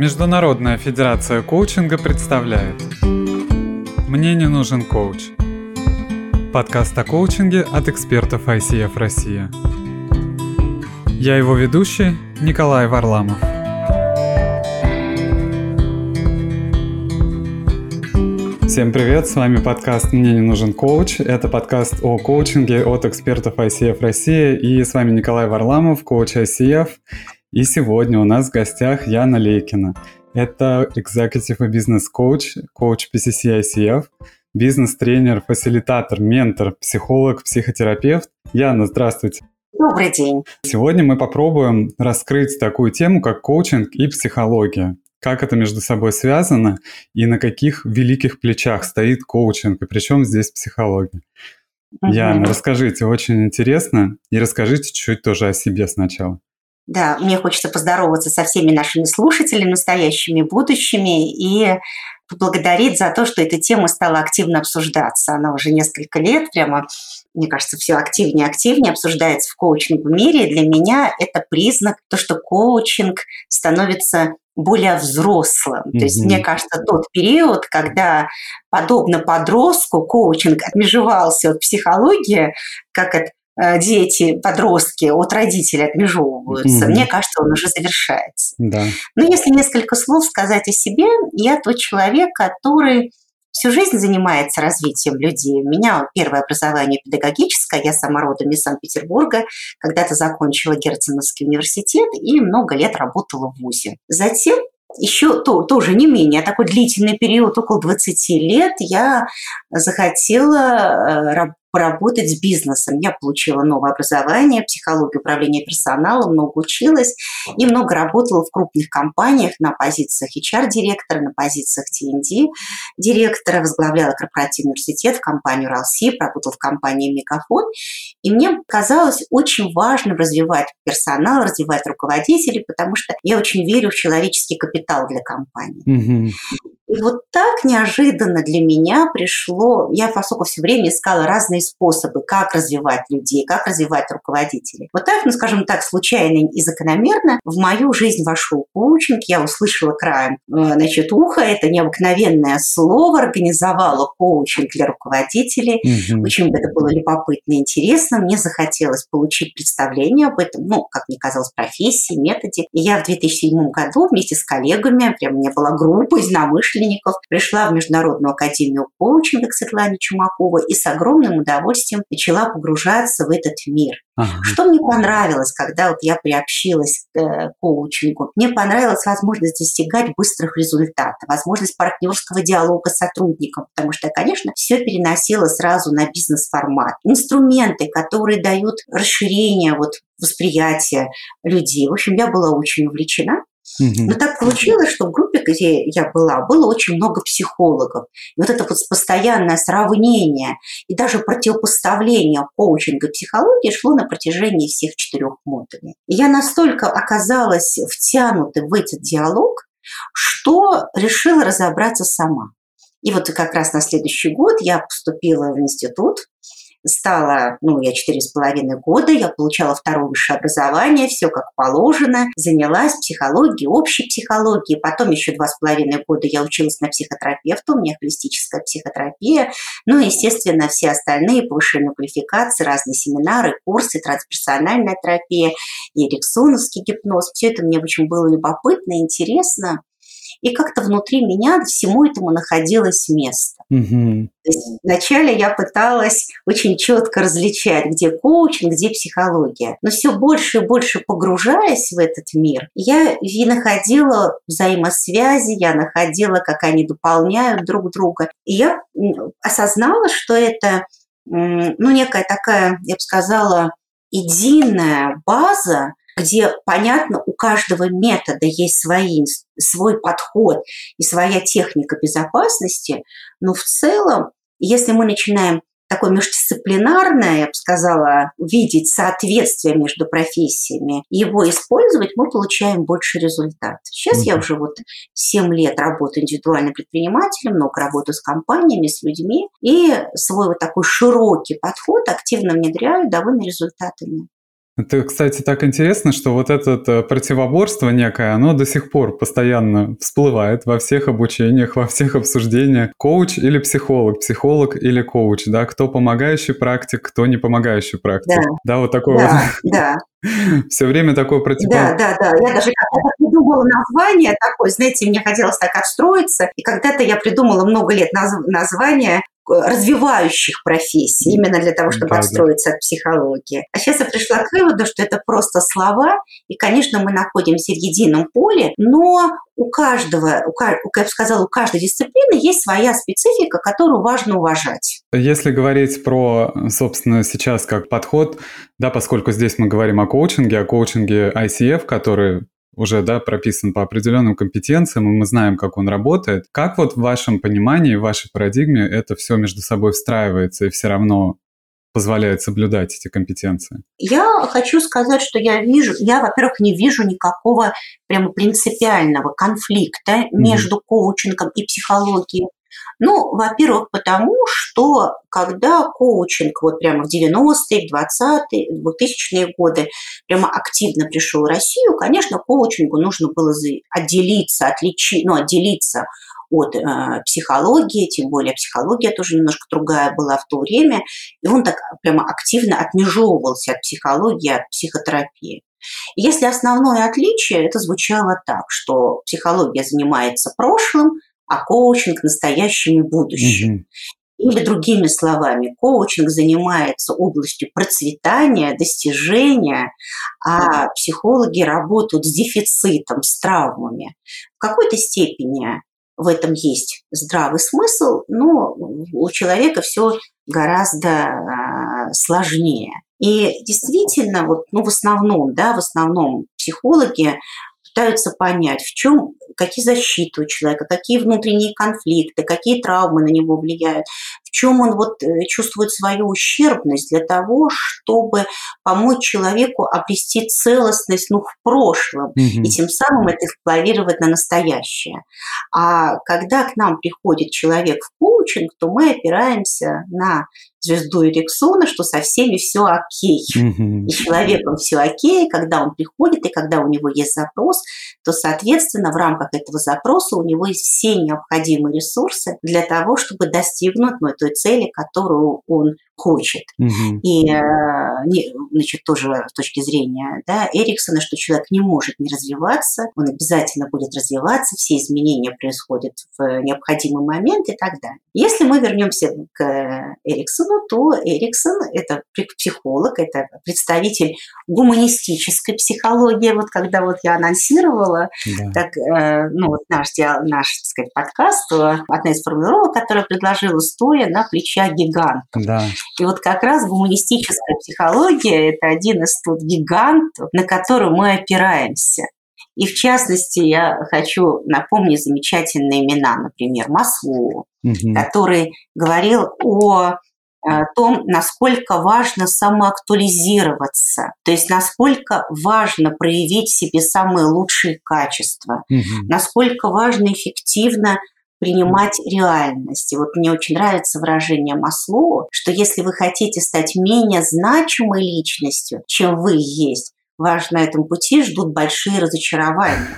Международная федерация коучинга представляет «Мне не нужен коуч» Подкаст о коучинге от экспертов ICF Россия. Я его ведущий Николай Варламов. Всем привет, с вами подкаст «Мне не нужен коуч». Это подкаст о коучинге от экспертов ICF Россия. И с вами Николай Варламов, коуч ICF. И сегодня у нас в гостях Яна Лейкина. Это Executive и бизнес-коуч, коуч PCC ICF, бизнес-тренер, фасилитатор, ментор, психолог, психотерапевт. Яна, здравствуйте. Добрый день. Сегодня мы попробуем раскрыть такую тему, как коучинг и психология. Как это между собой связано и на каких великих плечах стоит коучинг, и причем здесь психология. Угу. Яна, расскажите, очень интересно, и расскажите чуть-чуть тоже о себе сначала. Да, мне хочется поздороваться со всеми нашими слушателями, настоящими, будущими, и поблагодарить за то, что эта тема стала активно обсуждаться. Она уже несколько лет прямо, мне кажется, все активнее и активнее обсуждается в коучинговом мире. И для меня это признак, то, что коучинг становится более взрослым. Mm-hmm. То есть, мне кажется, тот период, когда, подобно подростку, коучинг отмежевался от психологии, как от дети, подростки от родителей отмежевываются, mm-hmm. мне кажется, он уже завершается. Да. Но если несколько слов сказать о себе, я тот человек, который всю жизнь занимается развитием людей. У меня первое образование педагогическое, я сама родом из Санкт-Петербурга, когда-то закончила Герценовский университет и много лет работала в ВУЗе. Затем еще то, тоже не менее такой длительный период, около 20 лет, я захотела э, поработать с бизнесом. Я получила новое образование, психологию управления персоналом, много училась и много работала в крупных компаниях на позициях HR-директора, на позициях TND-директора, возглавляла корпоративный университет в компании «Уралси», работала в компании «Мегафон». И мне казалось очень важным развивать персонал, развивать руководителей, потому что я очень верю в человеческий капитал для компании. Mm-hmm. И вот так неожиданно для меня пришло, я поскольку все время искала разные способы, как развивать людей, как развивать руководителей. Вот так, ну скажем так, случайно и закономерно в мою жизнь вошел коучинг, я услышала краем, э, значит, ухо, это необыкновенное слово, организовала коучинг для руководителей. Угу. Очень это было любопытно и интересно. Мне захотелось получить представление об этом, ну, как мне казалось, профессии, методе. И я в 2007 году вместе с коллегами, прям у меня была группа из единомышленников, единомышленников, пришла в Международную академию коучинга к Светлане Чумаковой и с огромным удовольствием начала погружаться в этот мир. Ага. Что мне понравилось, когда вот я приобщилась к э, коучингу? Мне понравилась возможность достигать быстрых результатов, возможность партнерского диалога с сотрудником, потому что я, конечно, все переносила сразу на бизнес-формат. Инструменты, которые дают расширение вот восприятия людей. В общем, я была очень увлечена. Но так получилось, что в группе, где я была, было очень много психологов. И вот это вот постоянное сравнение и даже противопоставление коучинга и психологии шло на протяжении всех четырех модулей. И я настолько оказалась втянута в этот диалог, что решила разобраться сама. И вот как раз на следующий год я поступила в институт стала, ну, я четыре с половиной года, я получала второе высшее образование, все как положено, занялась психологией, общей психологией, потом еще два с половиной года я училась на психотерапевта, у меня холистическая психотерапия, ну, естественно, все остальные повышенные квалификации, разные семинары, курсы, трансперсональная терапия, и эриксоновский гипноз, все это мне очень было любопытно, интересно, и как-то внутри меня всему этому находилось место. Угу. То есть вначале я пыталась очень четко различать, где коучинг, где психология. Но все больше и больше погружаясь в этот мир, я и находила взаимосвязи, я находила, как они дополняют друг друга. И я осознала, что это ну, некая такая, я бы сказала, единая база, где, понятно, у каждого метода есть свои, свой подход и своя техника безопасности, но в целом, если мы начинаем такое междисциплинарное, я бы сказала, видеть соответствие между профессиями, его использовать, мы получаем больше результат. Сейчас mm-hmm. я уже вот 7 лет работаю индивидуальным предпринимателем, много работаю с компаниями, с людьми, и свой вот такой широкий подход активно внедряю довольно результатами. Это, кстати, так интересно, что вот это э, противоборство некое, оно до сих пор постоянно всплывает во всех обучениях, во всех обсуждениях. Коуч или психолог, психолог или коуч, да, кто помогающий практик, кто не помогающий практик. Да, да вот такой да, вот. Да, Все время такое противоборство. Да, да, да. Я даже когда-то придумала название такое, знаете, мне хотелось так отстроиться, и когда-то я придумала много лет наз- название развивающих профессий, именно для того, чтобы да, отстроиться да. от психологии. А сейчас я пришла к выводу, что это просто слова, и, конечно, мы находимся в едином поле, но у каждого, у, как я бы сказала, у каждой дисциплины есть своя специфика, которую важно уважать. Если говорить про, собственно, сейчас как подход, да, поскольку здесь мы говорим о коучинге, о коучинге ICF, который уже да, прописан по определенным компетенциям, и мы знаем, как он работает. Как вот в вашем понимании, в вашей парадигме это все между собой встраивается и все равно позволяет соблюдать эти компетенции? Я хочу сказать, что я вижу, я, во-первых, не вижу никакого прямо принципиального конфликта между mm-hmm. коучингом и психологией. Ну, во-первых, потому что когда коучинг вот прямо в 90-е, в 20-е, 2000-е годы прямо активно пришел в Россию, конечно, коучингу нужно было отделиться, отличить, ну, отделиться от э, психологии, тем более психология тоже немножко другая была в то время, и он так прямо активно отмежевывался от психологии, от психотерапии. Если основное отличие, это звучало так, что психология занимается прошлым, а коучинг настоящим и будущим. Угу. Или другими словами, коучинг занимается областью процветания, достижения, а психологи работают с дефицитом, с травмами. В какой-то степени в этом есть здравый смысл, но у человека все гораздо а, сложнее. И действительно, вот, ну, в основном, да, в основном психологи пытаются понять, в чем, какие защиты у человека, какие внутренние конфликты, какие травмы на него влияют, в чем он вот э, чувствует свою ущербность для того, чтобы помочь человеку обрести целостность ну, в прошлом mm-hmm. и тем самым это эксплуатировать на настоящее. А когда к нам приходит человек в коучинг, то мы опираемся на звезду Эриксона, что со всеми все окей. Mm-hmm. И человеком все окей, когда он приходит и когда у него есть запрос, то, соответственно, в рамках этого запроса у него есть все необходимые ресурсы для того, чтобы достигнуть ну, той цели, которую он хочет. Угу. И, э, значит, тоже с точки зрения да, Эриксона, что человек не может не развиваться, он обязательно будет развиваться, все изменения происходят в необходимый момент и так далее. Если мы вернемся к Эриксону, то Эриксон – это психолог, это представитель гуманистической психологии. Вот когда вот я анонсировала, да. так, э, ну, вот наш, наш так сказать, подкаст, то одна из формулировок, которую предложила, стоя на плечах гиганта. Да. И вот как раз гуманистическая психология – это один из тут гигантов, на который мы опираемся. И в частности, я хочу напомнить замечательные имена, например, Маслоу, угу. который говорил о том, насколько важно самоактуализироваться, то есть насколько важно проявить в себе самые лучшие качества, угу. насколько важно эффективно принимать реальность. И вот мне очень нравится выражение Маслоу, что если вы хотите стать менее значимой личностью, чем вы есть, вас на этом пути ждут большие разочарования.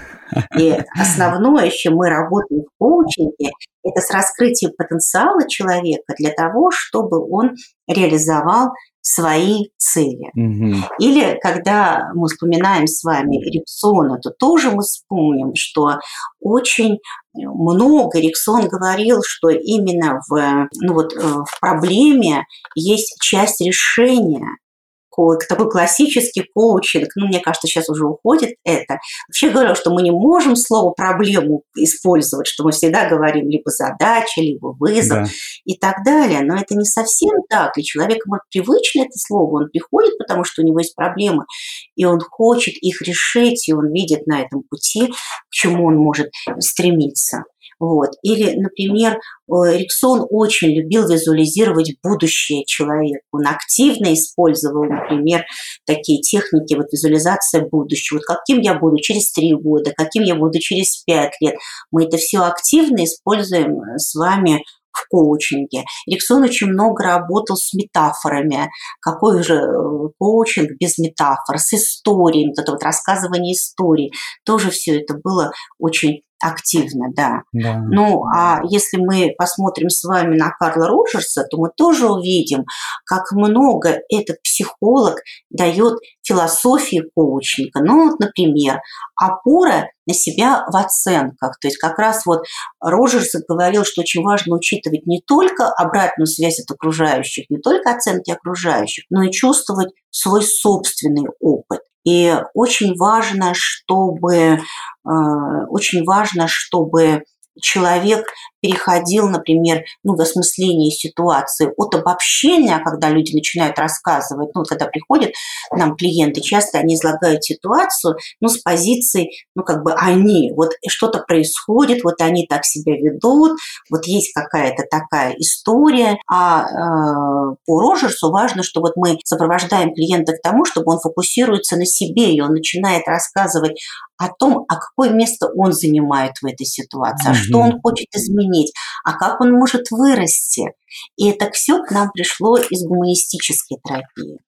И основное, с чем мы работаем в коучинге, это с раскрытием потенциала человека для того, чтобы он реализовал свои цели. Угу. Или когда мы вспоминаем с вами Эриксона, то тоже мы вспомним, что очень много. Эриксон говорил, что именно в, ну вот, э, в проблеме есть часть решения такой классический коучинг, ну, мне кажется, сейчас уже уходит это. Вообще говорю, что мы не можем слово «проблему» использовать, что мы всегда говорим либо задача, либо вызов да. и так далее. Но это не совсем так. Для человека, может, привычно это слово, он приходит, потому что у него есть проблемы, и он хочет их решить, и он видит на этом пути, к чему он может стремиться. Вот. Или, например, Эриксон очень любил визуализировать будущее человека. Он активно использовал, например, такие техники, вот визуализация будущего. Вот каким я буду через три года, каким я буду через пять лет. Мы это все активно используем с вами в коучинге. Эриксон очень много работал с метафорами. Какой же э, коучинг без метафор, с историями, вот это вот рассказывание историй. Тоже все это было очень активно, да. да. Ну, а если мы посмотрим с вами на Карла Роджерса, то мы тоже увидим, как много этот психолог дает философии коучинга. Ну, вот, например, опора на себя в оценках. То есть как раз вот Роджерс говорил, что очень важно учитывать не только обратную связь от окружающих, не только оценки окружающих, но и чувствовать свой собственный опыт. И очень важно, чтобы, э, очень важно, чтобы человек переходил, например, ну, в осмыслении ситуации от обобщения, когда люди начинают рассказывать, ну, когда приходят нам клиенты, часто они излагают ситуацию, ну, с позиции, ну, как бы они, вот что-то происходит, вот они так себя ведут, вот есть какая-то такая история, а э, по Рожерсу важно, что вот мы сопровождаем клиента к тому, чтобы он фокусируется на себе, и он начинает рассказывать о том, а какое место он занимает в этой ситуации, а что он хочет изменить, а как он может вырасти. И это все к нам пришло из гуманистической терапии.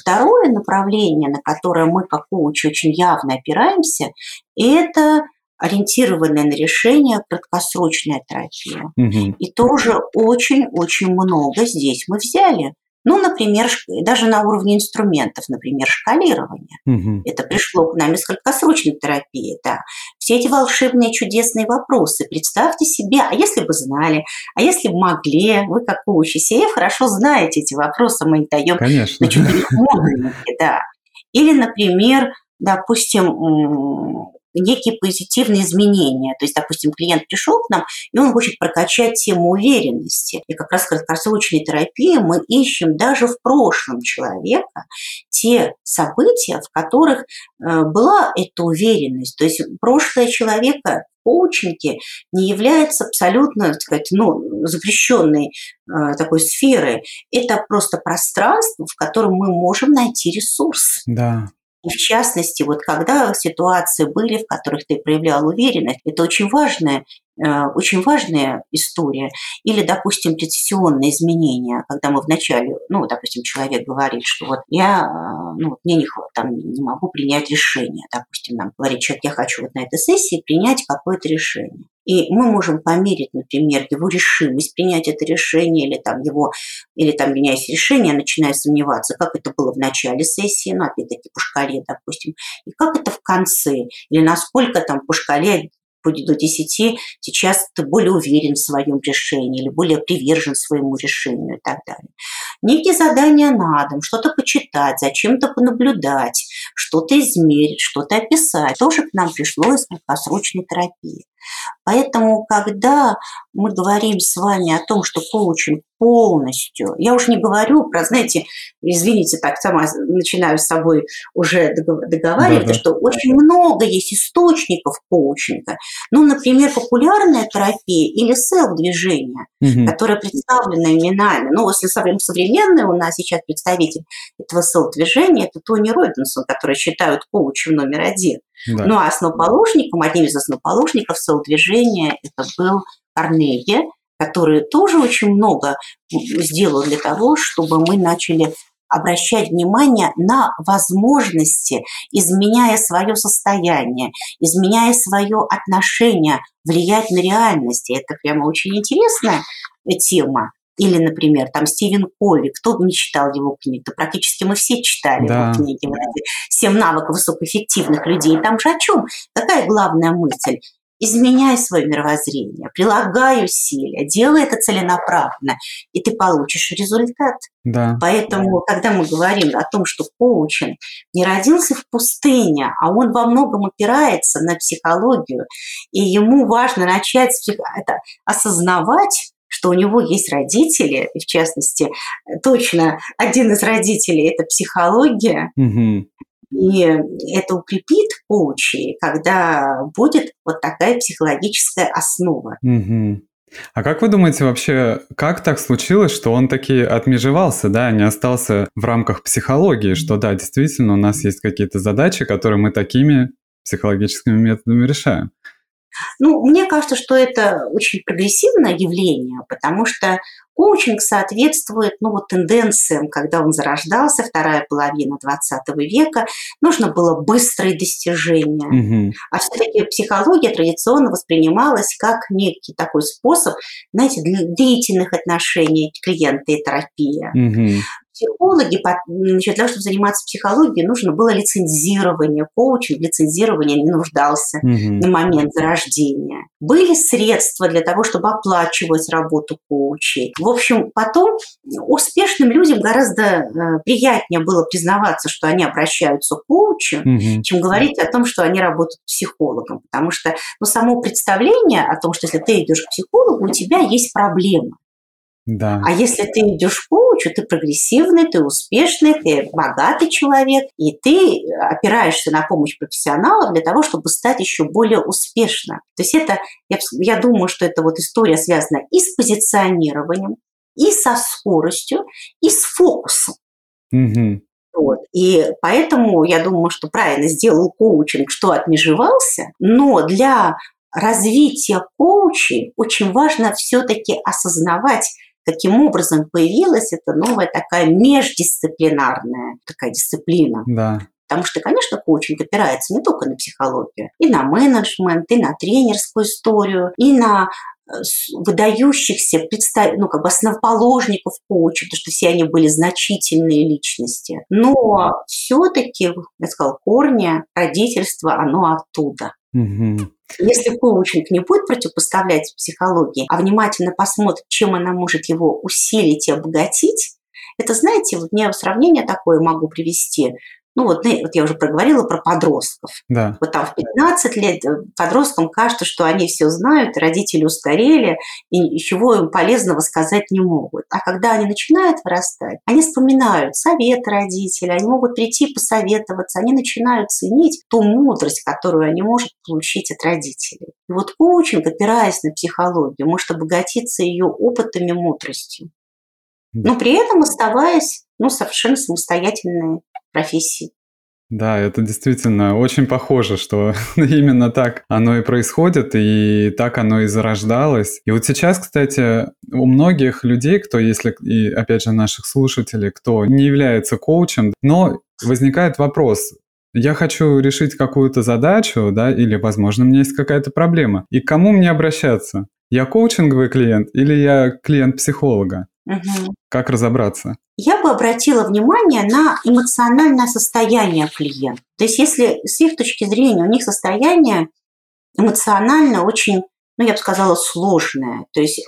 Второе направление, на которое мы как коучи очень явно опираемся, это ориентированная на решение краткосрочная терапия. Угу. И тоже очень-очень много здесь мы взяли. Ну, например, даже на уровне инструментов, например, шкалирование. Угу. Это пришло к нам из краткосрочной терапии, да. Все эти волшебные чудесные вопросы. Представьте себе, а если бы знали, а если бы могли, вы как коуч CF хорошо знаете эти вопросы, мы их даем Конечно. на четырех да. Или, например, допустим, некие позитивные изменения. То есть, допустим, клиент пришел к нам, и он хочет прокачать тему уверенности. И как раз в краткосрочной терапии мы ищем даже в прошлом человека те события, в которых э, была эта уверенность. То есть прошлое человека коучинге не является абсолютно, так сказать, ну, запрещенной э, такой сферой. Это просто пространство, в котором мы можем найти ресурс. Да. И в частности, вот когда ситуации были, в которых ты проявлял уверенность, это очень важная, э, очень важная история. Или, допустим, прецессионные изменения, когда мы вначале, ну, допустим, человек говорит, что вот я, э, ну, мне не, там, не могу принять решение. Допустим, нам говорит человек, я хочу вот на этой сессии принять какое-то решение. И мы можем померить, например, его решимость принять это решение, или там его, или там меняясь решение, начиная сомневаться, как это было в начале сессии, ну, опять-таки по шкале, допустим, и как это в конце, или насколько там по шкале будет до 10, сейчас ты более уверен в своем решении или более привержен своему решению и так далее. Некие задания на дом, что-то почитать, зачем-то понаблюдать, что-то измерить, что-то описать. Тоже к нам пришло из краткосрочной терапии. Поэтому, когда мы говорим с вами о том, что коучинг полностью, я уж не говорю про, знаете, извините, так сама начинаю с собой уже договариваться, да, да. что очень много есть источников коучинга. Ну, например, популярная терапия или селф-движение, угу. которое представлено именами. Ну, если современный у нас сейчас представитель этого селф-движения, это Тони Робинсон, который считают коучем номер один. Да. Ну а основоположником, одним из основоположников соудвижения это был Карнеги, который тоже очень много сделал для того, чтобы мы начали обращать внимание на возможности, изменяя свое состояние, изменяя свое отношение, влиять на реальность. И это прямо очень интересная тема. Или, например, там Стивен Кови, кто бы не читал его книги, то практически мы все читали да. его книги, «Семь навыков высокоэффективных людей». Там же о чем? Какая главная мысль? Изменяй свое мировоззрение, прилагай усилия, делай это целенаправленно, и ты получишь результат. Да. Поэтому, когда мы говорим о том, что коучинг не родился в пустыне, а он во многом опирается на психологию, и ему важно начать это осознавать, что у него есть родители, и в частности, точно один из родителей – это психология, угу. и это укрепит коучей, когда будет вот такая психологическая основа. Угу. А как вы думаете вообще, как так случилось, что он таки отмежевался, да, не остался в рамках психологии, что да, действительно у нас есть какие-то задачи, которые мы такими психологическими методами решаем? Ну, мне кажется, что это очень прогрессивное явление, потому что коучинг соответствует ну, вот, тенденциям, когда он зарождался, вторая половина 20 века, нужно было быстрые достижения. Угу. А все-таки психология традиционно воспринималась как некий такой способ, знаете, длительных отношений клиента и терапия. Угу психологи, значит, для того, чтобы заниматься психологией, нужно было лицензирование. Коучинг лицензирование не нуждался угу. на момент зарождения. Были средства для того, чтобы оплачивать работу коучей. В общем, потом успешным людям гораздо э, приятнее было признаваться, что они обращаются к коучу, угу. чем говорить о том, что они работают психологом. Потому что ну, само представление о том, что если ты идешь к психологу, у тебя есть проблема. Да. А если ты идешь коучу, ты прогрессивный, ты успешный, ты богатый человек, и ты опираешься на помощь профессионалов для того, чтобы стать еще более успешным. То есть это, я, я думаю, что эта вот история связана и с позиционированием, и со скоростью, и с фокусом. Угу. Вот. И поэтому я думаю, что правильно сделал коучинг, что отмежевался, но для развития коучей очень важно все-таки осознавать, каким образом появилась эта новая такая междисциплинарная такая дисциплина. Да. Потому что, конечно, коучинг опирается не только на психологию, и на менеджмент, и на тренерскую историю, и на э, выдающихся представ... ну, как бы основоположников коуча, потому что все они были значительные личности. Но все-таки, я сказала, корни родительства, оно оттуда. Угу. Если коучинг не будет противопоставлять психологии, а внимательно посмотрит, чем она может его усилить и обогатить, это, знаете, вот мне сравнение такое могу привести. Ну вот, вот я уже проговорила про подростков. Да. Вот там в 15 лет э, подросткам кажется, что они все знают, родители устарели, и ничего им полезного сказать не могут. А когда они начинают вырастать, они вспоминают совет родителей, они могут прийти посоветоваться, они начинают ценить ту мудрость, которую они могут получить от родителей. И вот коучинг, опираясь на психологию, может обогатиться ее опытом и мудростью. Но при этом оставаясь ну, совершенно самостоятельной профессии. Да, это действительно очень похоже, что именно так оно и происходит, и так оно и зарождалось. И вот сейчас, кстати, у многих людей, кто, если, и опять же наших слушателей, кто не является коучем, но возникает вопрос, я хочу решить какую-то задачу, да, или, возможно, у меня есть какая-то проблема. И к кому мне обращаться? Я коучинговый клиент или я клиент психолога? Угу. Как разобраться? Я бы обратила внимание на эмоциональное состояние клиента. То есть если с их точки зрения у них состояние эмоционально очень ну, я бы сказала, сложная. То есть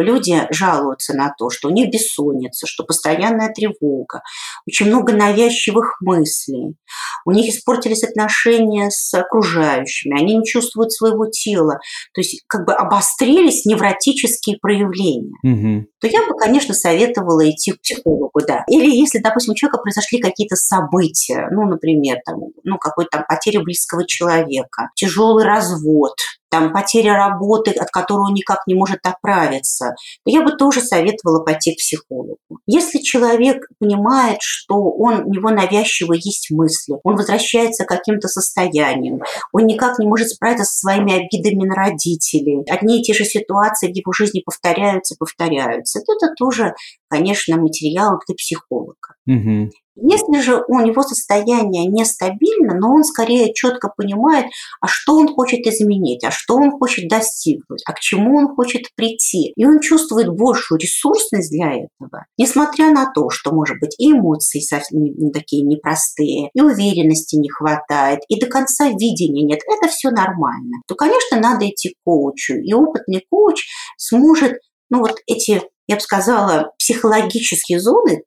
люди жалуются на то, что у них бессонница, что постоянная тревога, очень много навязчивых мыслей. У них испортились отношения с окружающими, они не чувствуют своего тела. То есть как бы обострились невротические проявления. Угу. То я бы, конечно, советовала идти к психологу, да. Или если, допустим, у человека произошли какие-то события, ну, например, там, ну, какой-то там потеря близкого человека, тяжелый развод, там потеря работы, от которой он никак не может оправиться, я бы тоже советовала пойти к психологу. Если человек понимает, что он, у него навязчиво есть мысли, он возвращается к каким-то состояниям, он никак не может справиться со своими обидами на родителей, одни и те же ситуации в его жизни повторяются, повторяются, то это тоже, конечно, материал для психолога. Угу. Если же у него состояние нестабильно, но он скорее четко понимает, а что он хочет изменить, а что он хочет достигнуть, а к чему он хочет прийти. И он чувствует большую ресурсность для этого, несмотря на то, что, может быть, и эмоции совсем такие непростые, и уверенности не хватает, и до конца видения нет. Это все нормально. То, конечно, надо идти к коучу. И опытный коуч сможет ну вот эти я бы сказала, психологические зоны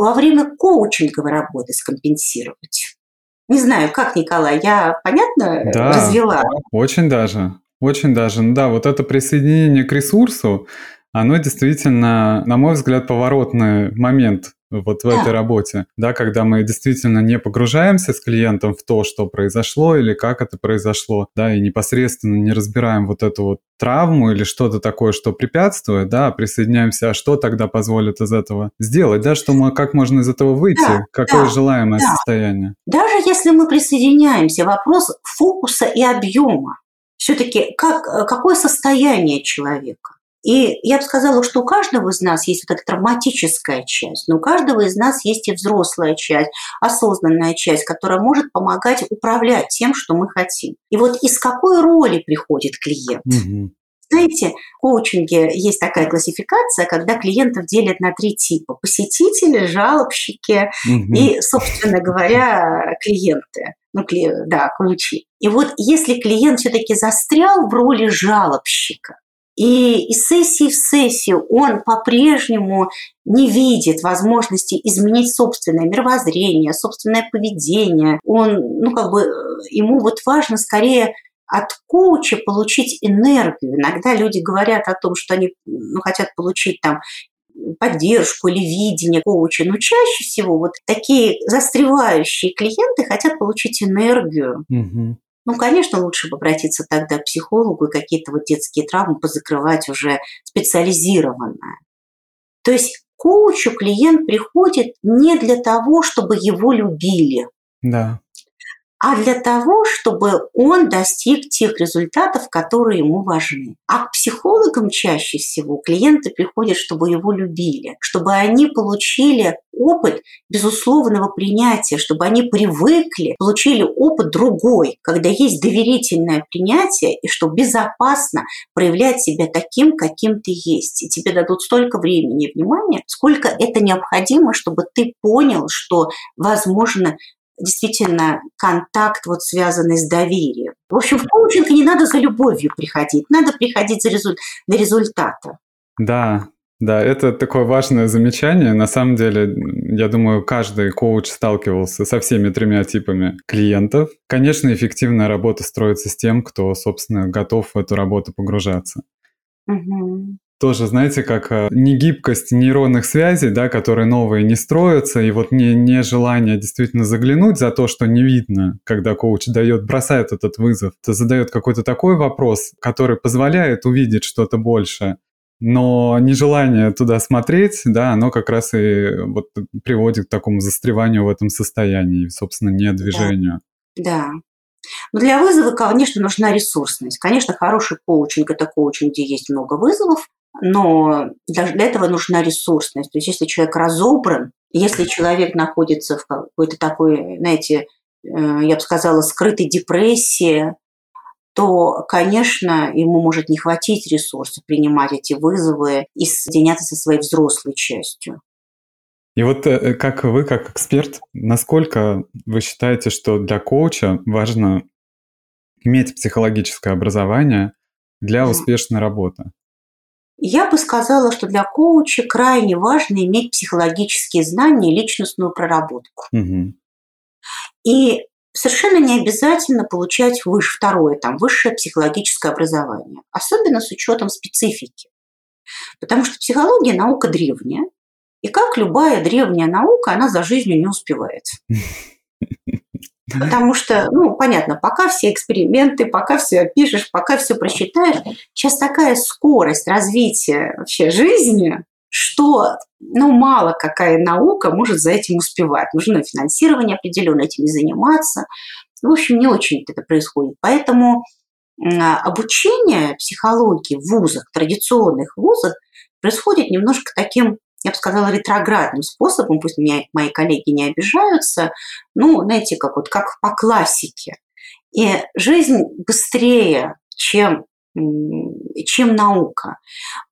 во время коучинговой работы скомпенсировать. Не знаю, как, Николай, я понятно да, развела? Очень даже, очень даже. Ну да, вот это присоединение к ресурсу, оно действительно, на мой взгляд, поворотный момент вот в да. этой работе, да, когда мы действительно не погружаемся с клиентом в то, что произошло или как это произошло, да, и непосредственно не разбираем вот эту вот травму или что-то такое, что препятствует, да, а присоединяемся, а что тогда позволит из этого сделать, да, что мы, как можно из этого выйти, да, какое да, желаемое да. состояние. Даже если мы присоединяемся, вопрос фокуса и объема. все-таки как, какое состояние человека. И я бы сказала, что у каждого из нас есть вот эта травматическая часть, но у каждого из нас есть и взрослая часть, осознанная часть, которая может помогать управлять тем, что мы хотим. И вот из какой роли приходит клиент? Угу. Знаете, в коучинге есть такая классификация, когда клиентов делят на три типа. Посетители, жалобщики угу. и, собственно говоря, клиенты. Ну, да, ключи. И вот если клиент все-таки застрял в роли жалобщика, и из сессии в сессию он по-прежнему не видит возможности изменить собственное мировоззрение, собственное поведение. Он, ну, как бы, ему вот важно скорее от коуча получить энергию. Иногда люди говорят о том, что они ну, хотят получить там поддержку или видение коуча. Но чаще всего вот такие застревающие клиенты хотят получить энергию. Угу. Ну, конечно, лучше бы обратиться тогда к психологу и какие-то вот детские травмы позакрывать уже специализированно. То есть коучу клиент приходит не для того, чтобы его любили. Да а для того, чтобы он достиг тех результатов, которые ему важны. А к психологам чаще всего клиенты приходят, чтобы его любили, чтобы они получили опыт безусловного принятия, чтобы они привыкли, получили опыт другой, когда есть доверительное принятие, и что безопасно проявлять себя таким, каким ты есть. И тебе дадут столько времени и внимания, сколько это необходимо, чтобы ты понял, что, возможно, действительно контакт, вот связанный с доверием. В общем, в коучинг не надо за любовью приходить, надо приходить за результ... для результата. Да, да, это такое важное замечание. На самом деле, я думаю, каждый коуч сталкивался со всеми тремя типами клиентов. Конечно, эффективная работа строится с тем, кто, собственно, готов в эту работу погружаться. Угу тоже, знаете, как э, негибкость нейронных связей, да, которые новые не строятся, и вот не, не желание действительно заглянуть за то, что не видно, когда коуч дает, бросает этот вызов, задает какой-то такой вопрос, который позволяет увидеть что-то больше, но нежелание туда смотреть, да, оно как раз и вот приводит к такому застреванию в этом состоянии, собственно, не движению. Да. да. Но для вызова, конечно, нужна ресурсность. Конечно, хороший коучинг – это коучинг, где есть много вызовов, но для, для этого нужна ресурсность. То есть если человек разобран, если человек находится в какой-то такой, знаете, э, я бы сказала, скрытой депрессии, то, конечно, ему может не хватить ресурсов принимать эти вызовы и соединяться со своей взрослой частью. И вот э, как вы, как эксперт, насколько вы считаете, что для коуча важно иметь психологическое образование для успешной работы? Я бы сказала, что для коуча крайне важно иметь психологические знания и личностную проработку. Угу. И совершенно не обязательно получать выше, второе, там, высшее психологическое образование, особенно с учетом специфики. Потому что психология – наука древняя, и как любая древняя наука, она за жизнью не успевает. Потому что, ну, понятно, пока все эксперименты, пока все опишешь, пока все просчитаешь, сейчас такая скорость развития вообще жизни, что, ну, мало какая наука может за этим успевать. Нужно финансирование определенно этим заниматься. В общем, не очень это происходит. Поэтому обучение психологии в вузах, традиционных вузах, происходит немножко таким я бы сказала, ретроградным способом, пусть меня мои коллеги не обижаются, ну, знаете, как вот как по классике. И жизнь быстрее, чем чем наука.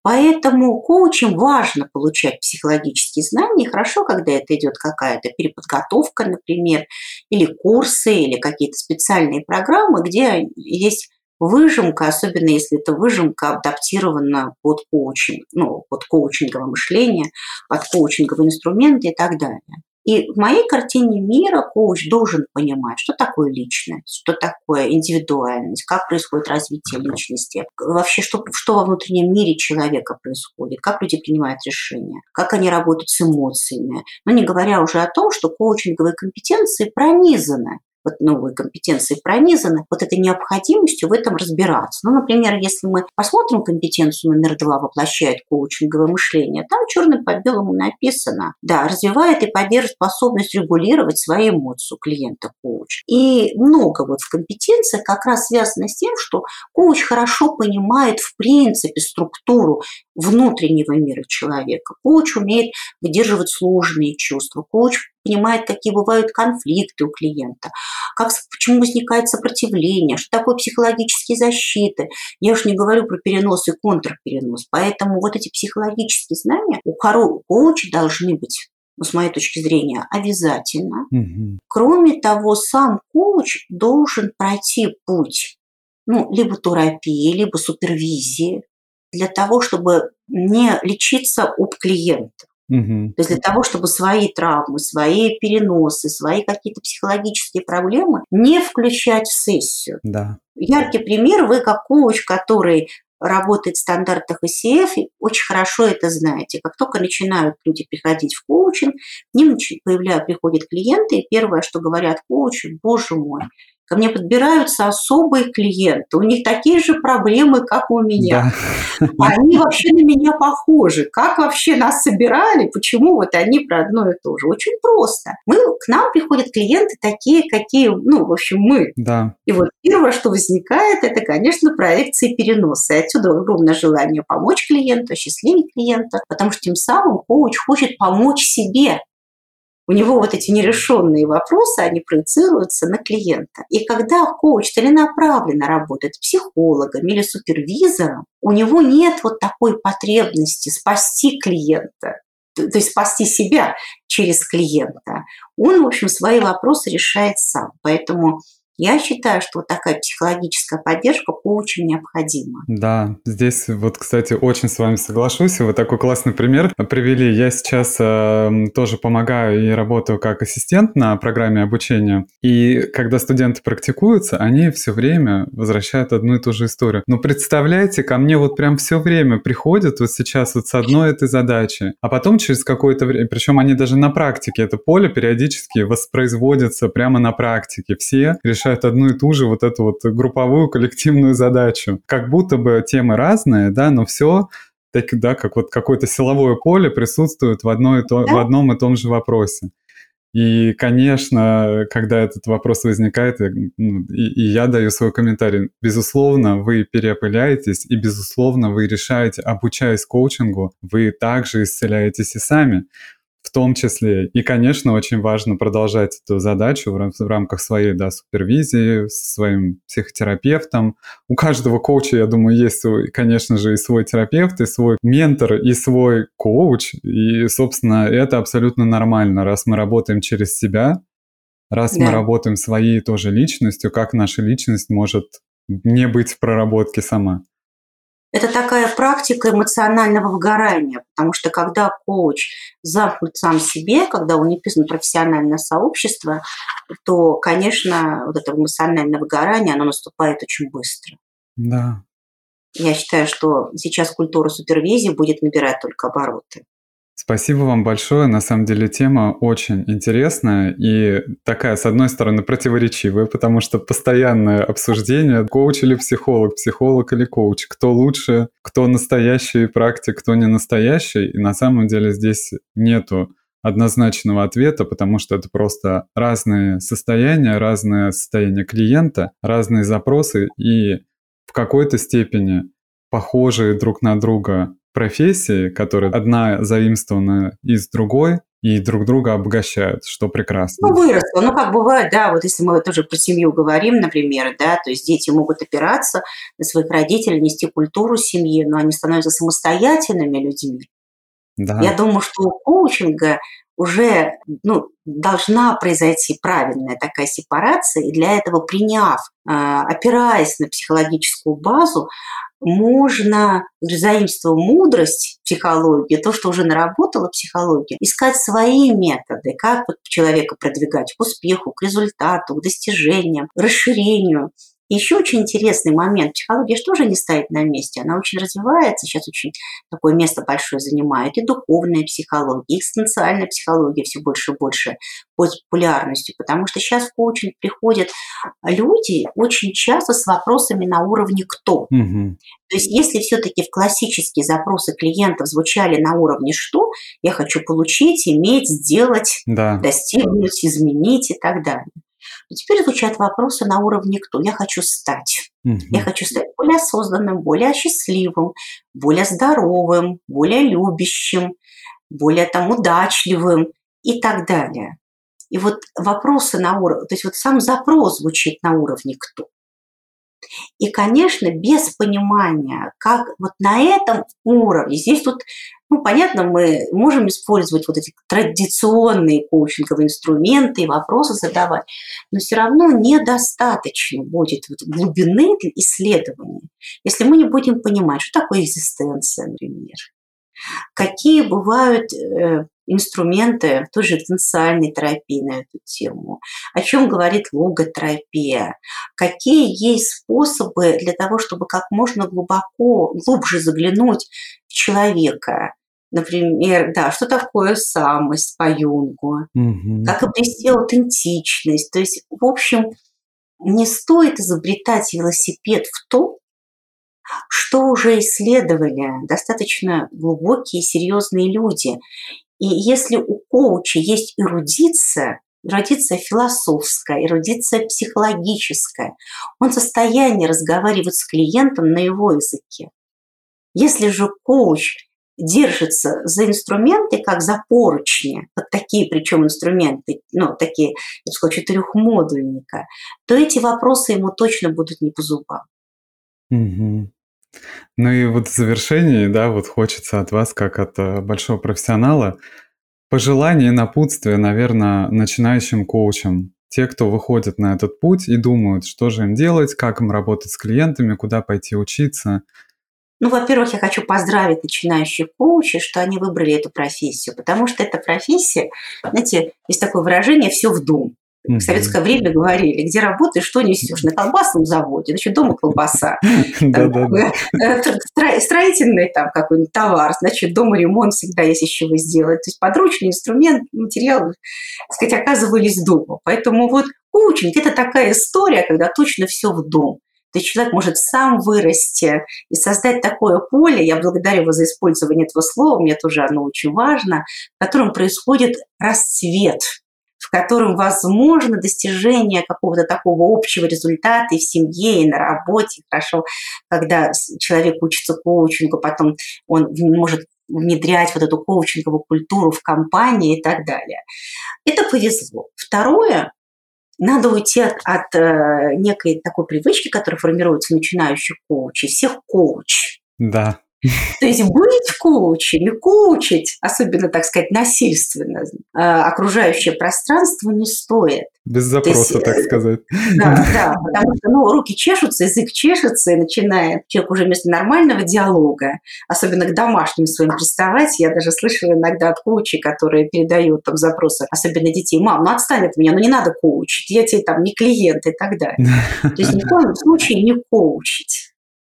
Поэтому коучам важно получать психологические знания. хорошо, когда это идет какая-то переподготовка, например, или курсы, или какие-то специальные программы, где есть выжимка, особенно если это выжимка адаптирована под коучинг, ну, под коучинговое мышление, под коучинговые инструменты и так далее. И в моей картине мира коуч должен понимать, что такое личность, что такое индивидуальность, как происходит развитие личности, вообще что, что во внутреннем мире человека происходит, как люди принимают решения, как они работают с эмоциями. Но не говоря уже о том, что коучинговые компетенции пронизаны вот новые компетенции пронизаны, вот этой необходимостью в этом разбираться. Ну, например, если мы посмотрим компетенцию номер два «Воплощает коучинговое мышление», там черным по белому написано, да, развивает и поддерживает способность регулировать свои эмоции клиента коуч. И много вот в компетенциях как раз связано с тем, что коуч хорошо понимает в принципе структуру внутреннего мира человека. Коуч умеет выдерживать сложные чувства. Коуч понимает, какие бывают конфликты у клиента, как, почему возникает сопротивление, что такое психологические защиты. Я уж не говорю про перенос и контрперенос. Поэтому вот эти психологические знания у коуча должны быть ну, с моей точки зрения, обязательно. Угу. Кроме того, сам коуч должен пройти путь, ну, либо терапии, либо супервизии, для того, чтобы не лечиться об клиента. Угу. То есть для того, чтобы свои травмы, свои переносы, свои какие-то психологические проблемы не включать в сессию. Да. Яркий пример, вы как коуч, который работает в стандартах ICF, и очень хорошо это знаете. Как только начинают люди приходить в коучинг, к ним появляют, приходят клиенты, и первое, что говорят коучу, боже мой, Ко мне подбираются особые клиенты. У них такие же проблемы, как у меня. Да. Они вообще на меня похожи. Как вообще нас собирали? Почему вот они про одно и то же? Очень просто. Мы, к нам приходят клиенты такие, какие, ну, в общем, мы. Да. И вот первое, что возникает, это, конечно, проекции переноса. И отсюда огромное желание помочь клиенту, осчастливить клиента, потому что тем самым коуч хочет помочь себе у него вот эти нерешенные вопросы, они проецируются на клиента. И когда коуч целенаправленно работает психологом или супервизором, у него нет вот такой потребности спасти клиента, то есть спасти себя через клиента. Он, в общем, свои вопросы решает сам. Поэтому я считаю, что вот такая психологическая поддержка очень необходима. Да, здесь вот, кстати, очень с вами соглашусь. Вы такой классный пример привели. Я сейчас э, тоже помогаю и работаю как ассистент на программе обучения. И когда студенты практикуются, они все время возвращают одну и ту же историю. Но представляете, ко мне вот прям все время приходят вот сейчас вот с одной этой задачей, а потом через какое-то время, причем они даже на практике, это поле периодически воспроизводится прямо на практике. Все решают решают одну и ту же вот эту вот групповую коллективную задачу. Как будто бы темы разные, да, но все так, да, как вот какое-то силовое поле присутствует в, одной то, в одном и том же вопросе. И, конечно, когда этот вопрос возникает, ну, и, и я даю свой комментарий, безусловно, вы переопыляетесь, и, безусловно, вы решаете, обучаясь коучингу, вы также исцеляетесь и сами в том числе. И, конечно, очень важно продолжать эту задачу в, рамках своей да, супервизии, с своим психотерапевтом. У каждого коуча, я думаю, есть, конечно же, и свой терапевт, и свой ментор, и свой коуч. И, собственно, это абсолютно нормально, раз мы работаем через себя, раз да. мы работаем своей тоже личностью, как наша личность может не быть в проработке сама. Это такая практика эмоционального выгорания, потому что когда коуч замкнут сам себе, когда он не писан профессиональное сообщество, то, конечно, вот это эмоциональное выгорание, оно наступает очень быстро. Да. Я считаю, что сейчас культура супервизии будет набирать только обороты. Спасибо вам большое. На самом деле тема очень интересная и такая, с одной стороны, противоречивая, потому что постоянное обсуждение, коуч или психолог, психолог или коуч, кто лучше, кто настоящий практик, кто не настоящий. И на самом деле здесь нету однозначного ответа, потому что это просто разные состояния, разное состояние клиента, разные запросы и в какой-то степени похожие друг на друга профессии, которые одна заимствована из другой, и друг друга обогащают, что прекрасно. Ну, выросло. Ну, как бывает, да, вот если мы тоже про семью говорим, например, да, то есть дети могут опираться на своих родителей, нести культуру семьи, но они становятся самостоятельными людьми. Да. Я думаю, что у коучинга уже ну, должна произойти правильная такая сепарация, и для этого приняв, а, опираясь на психологическую базу, можно, заимствуя мудрость психологии, то, что уже наработала психология, искать свои методы, как вот человека продвигать к успеху, к результату, к достижениям, расширению еще очень интересный момент. Психология же тоже не стоит на месте. Она очень развивается. Сейчас очень такое место большое занимает. И духовная психология, и экстенциальная психология все больше и больше пользуется популярностью. Потому что сейчас в коучинг приходят люди очень часто с вопросами на уровне «кто?». Угу. То есть если все-таки в классические запросы клиентов звучали на уровне «что?», я хочу получить, иметь, сделать, да. достигнуть, изменить и так далее но теперь звучат вопросы на уровне «кто?». Я хочу стать. Угу. Я хочу стать более осознанным, более счастливым, более здоровым, более любящим, более там удачливым и так далее. И вот вопросы на уровне, то есть вот сам запрос звучит на уровне «кто?». И, конечно, без понимания, как вот на этом уровне, здесь тут ну, понятно, мы можем использовать вот эти традиционные коучинговые инструменты и вопросы задавать, но все равно недостаточно будет вот глубины исследования, если мы не будем понимать, что такое экзистенция, например, какие бывают э, инструменты той же экзистенциальной терапии на эту тему, о чем говорит логотерапия, какие есть способы для того, чтобы как можно глубоко, глубже заглянуть в человека, Например, да, что такое самость по Юнгу, угу. как обрести аутентичность. То есть, в общем, не стоит изобретать велосипед в том, что уже исследовали достаточно глубокие серьезные люди. И если у коуча есть эрудиция, эрудиция философская, эрудиция психологическая, он в состоянии разговаривать с клиентом на его языке. Если же коуч держится за инструменты, как за поручни, вот такие причем инструменты, ну, такие, я бы сказала, четырехмодульника, то эти вопросы ему точно будут не по зубам. Угу. Ну и вот в завершении, да, вот хочется от вас, как от э, большого профессионала, пожелание, напутствие, наверное, начинающим коучам, те, кто выходит на этот путь и думают, что же им делать, как им работать с клиентами, куда пойти учиться – ну, во-первых, я хочу поздравить начинающих коучей, что они выбрали эту профессию, потому что эта профессия, знаете, есть такое выражение «все в дом». В советское время говорили, где работаешь, что несешь? На колбасном заводе, значит, дома колбаса. Э, строительный там какой-нибудь товар, значит, дома ремонт всегда есть из чего сделать. То есть подручный инструмент, материал, так сказать, оказывались дома. Поэтому вот коучинг – это такая история, когда точно все в дом то человек может сам вырасти и создать такое поле, я благодарю его за использование этого слова, мне тоже оно очень важно, в котором происходит расцвет, в котором возможно достижение какого-то такого общего результата и в семье, и на работе. Хорошо, когда человек учится коучингу, потом он может внедрять вот эту коучинговую культуру в компании и так далее. Это повезло. Второе, надо уйти от, от э, некой такой привычки, которая формируется в начинающих коучей, всех коуч. Да. То есть быть коучем и коучить, особенно, так сказать, насильственно, э, окружающее пространство не стоит. Без запроса, есть, так э, сказать. Да, да, потому что ну, руки чешутся, язык чешется, и начинает человек уже вместо нормального диалога, особенно к домашним своим приставать. Я даже слышала иногда от коучей, которые передают там запросы, особенно детей, мам, ну отстань от меня, ну не надо коучить, я тебе там не клиент и так далее. То есть ни в коем случае не коучить.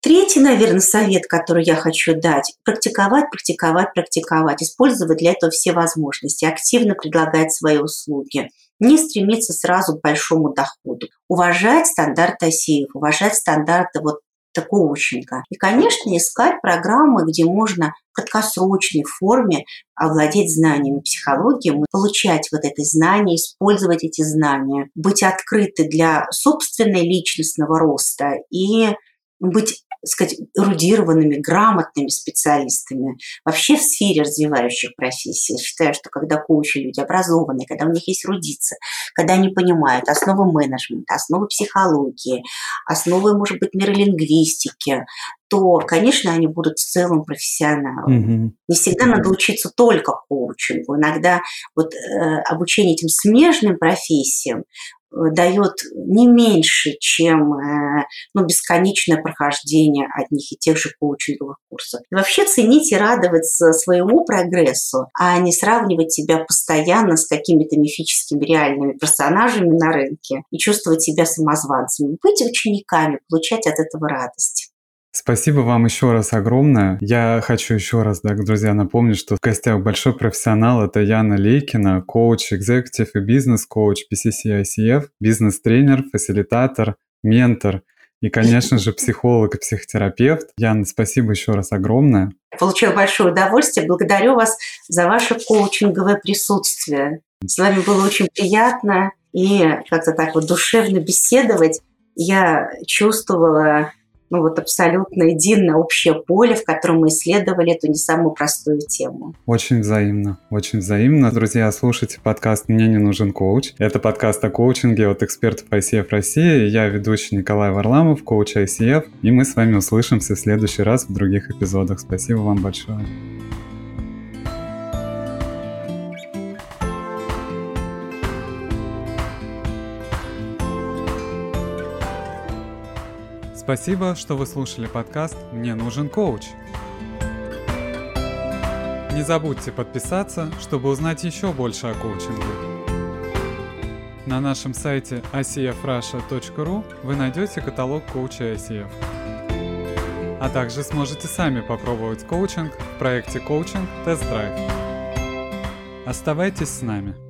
Третий, наверное, совет, который я хочу дать – практиковать, практиковать, практиковать, использовать для этого все возможности, активно предлагать свои услуги, не стремиться сразу к большому доходу, уважать стандарты ОСИев, уважать стандарты вот коучинга. И, конечно, искать программы, где можно в краткосрочной форме овладеть знаниями психологии, получать вот это знание, использовать эти знания, быть открыты для собственной личностного роста и быть сказать, эрудированными, грамотными специалистами вообще в сфере развивающих профессий. Я считаю, что когда коучи люди образованные, когда у них есть эрудиция, когда они понимают основы менеджмента, основы психологии, основы, может быть, нейролингвистики, то, конечно, они будут в целом профессионалами. Mm-hmm. Не всегда надо учиться только коучингу. Иногда вот э, обучение этим смежным профессиям дает не меньше, чем э, ну, бесконечное прохождение одних и тех же коучинговых курсов. И вообще ценить и радоваться своему прогрессу, а не сравнивать себя постоянно с какими-то мифическими реальными персонажами на рынке и чувствовать себя самозванцами. Быть учениками, получать от этого радость. Спасибо вам еще раз огромное. Я хочу еще раз, да, друзья, напомнить, что в гостях большой профессионал – это Яна Лейкина, коуч, экзекутив и бизнес-коуч PCC ICF, бизнес-тренер, фасилитатор, ментор и, конечно же, психолог и психотерапевт. Яна, спасибо еще раз огромное. Получила большое удовольствие. Благодарю вас за ваше коучинговое присутствие. С вами было очень приятно и как-то так вот душевно беседовать. Я чувствовала ну, вот абсолютно единое общее поле, в котором мы исследовали эту не самую простую тему. Очень взаимно, очень взаимно. Друзья, слушайте подкаст «Мне не нужен коуч». Это подкаст о коучинге от экспертов ICF России. Я ведущий Николай Варламов, коуч ICF, и мы с вами услышимся в следующий раз в других эпизодах. Спасибо вам большое. Спасибо, что вы слушали подкаст «Мне нужен коуч». Не забудьте подписаться, чтобы узнать еще больше о коучинге. На нашем сайте icfrussia.ru вы найдете каталог коуча ICF. А также сможете сами попробовать коучинг в проекте коучинг Тест Драйв. Оставайтесь с нами.